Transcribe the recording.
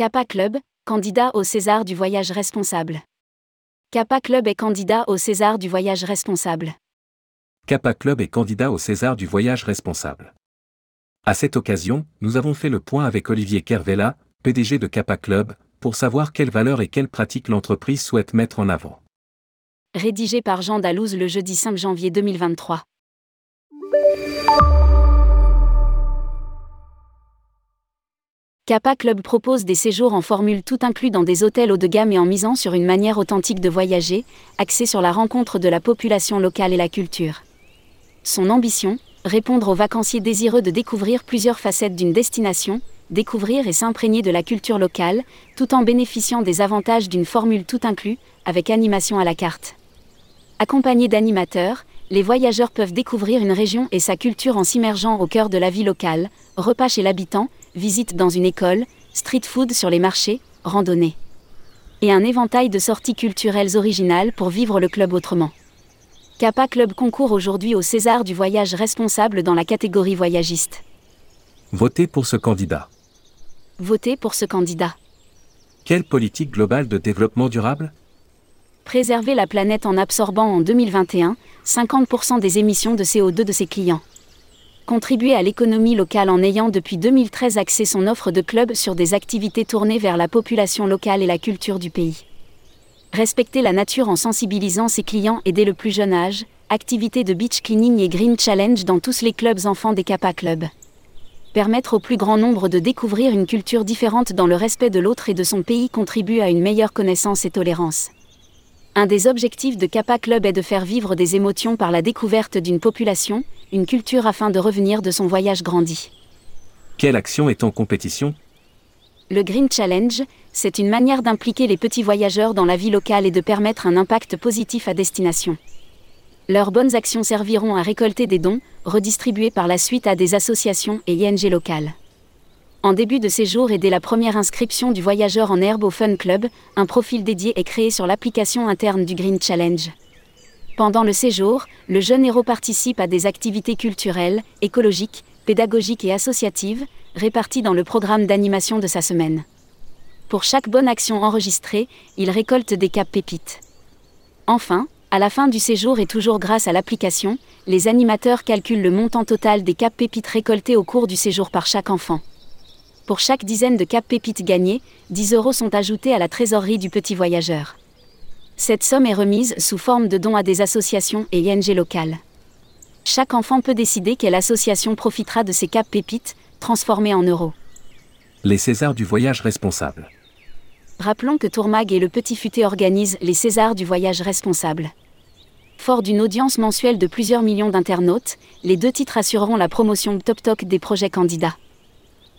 Kappa Club, candidat au César du voyage responsable. Kappa Club est candidat au César du voyage responsable. Kappa Club est candidat au César du voyage responsable. À cette occasion, nous avons fait le point avec Olivier Kervella, PDG de Kappa Club, pour savoir quelles valeurs et quelles pratiques l'entreprise souhaite mettre en avant. Rédigé par Jean Dalouse le jeudi 5 janvier 2023. Kappa Club propose des séjours en formule tout inclus dans des hôtels haut de gamme et en misant sur une manière authentique de voyager, axée sur la rencontre de la population locale et la culture. Son ambition Répondre aux vacanciers désireux de découvrir plusieurs facettes d'une destination, découvrir et s'imprégner de la culture locale, tout en bénéficiant des avantages d'une formule tout inclus, avec animation à la carte. Accompagnés d'animateurs, les voyageurs peuvent découvrir une région et sa culture en s'immergeant au cœur de la vie locale, repas chez l'habitant, visite dans une école, street food sur les marchés, randonnée. Et un éventail de sorties culturelles originales pour vivre le club autrement. Kappa Club concourt aujourd'hui au César du voyage responsable dans la catégorie voyagiste. Votez pour ce candidat. Votez pour ce candidat. Quelle politique globale de développement durable? Préserver la planète en absorbant en 2021 50% des émissions de CO2 de ses clients. Contribuer à l'économie locale en ayant depuis 2013 axé son offre de club sur des activités tournées vers la population locale et la culture du pays. Respecter la nature en sensibilisant ses clients et dès le plus jeune âge, activités de beach cleaning et green challenge dans tous les clubs enfants des Kappa Club. Permettre au plus grand nombre de découvrir une culture différente dans le respect de l'autre et de son pays contribue à une meilleure connaissance et tolérance. Un des objectifs de Kappa Club est de faire vivre des émotions par la découverte d'une population, une culture afin de revenir de son voyage grandi. Quelle action est en compétition? Le Green Challenge, c'est une manière d'impliquer les petits voyageurs dans la vie locale et de permettre un impact positif à destination. Leurs bonnes actions serviront à récolter des dons, redistribués par la suite à des associations et ING locales. En début de séjour et dès la première inscription du voyageur en herbe au Fun Club, un profil dédié est créé sur l'application interne du Green Challenge. Pendant le séjour, le jeune héros participe à des activités culturelles, écologiques, pédagogiques et associatives, réparties dans le programme d'animation de sa semaine. Pour chaque bonne action enregistrée, il récolte des capes pépites. Enfin, à la fin du séjour et toujours grâce à l'application, les animateurs calculent le montant total des capes pépites récoltées au cours du séjour par chaque enfant. Pour chaque dizaine de capes pépites gagnées, 10 euros sont ajoutés à la trésorerie du petit voyageur. Cette somme est remise sous forme de dons à des associations et ING locales. Chaque enfant peut décider quelle association profitera de ces capes pépites, transformées en euros. Les Césars du voyage responsable. Rappelons que Tourmag et le Petit Futé organisent les Césars du voyage responsable. Fort d'une audience mensuelle de plusieurs millions d'internautes, les deux titres assureront la promotion top top des projets candidats.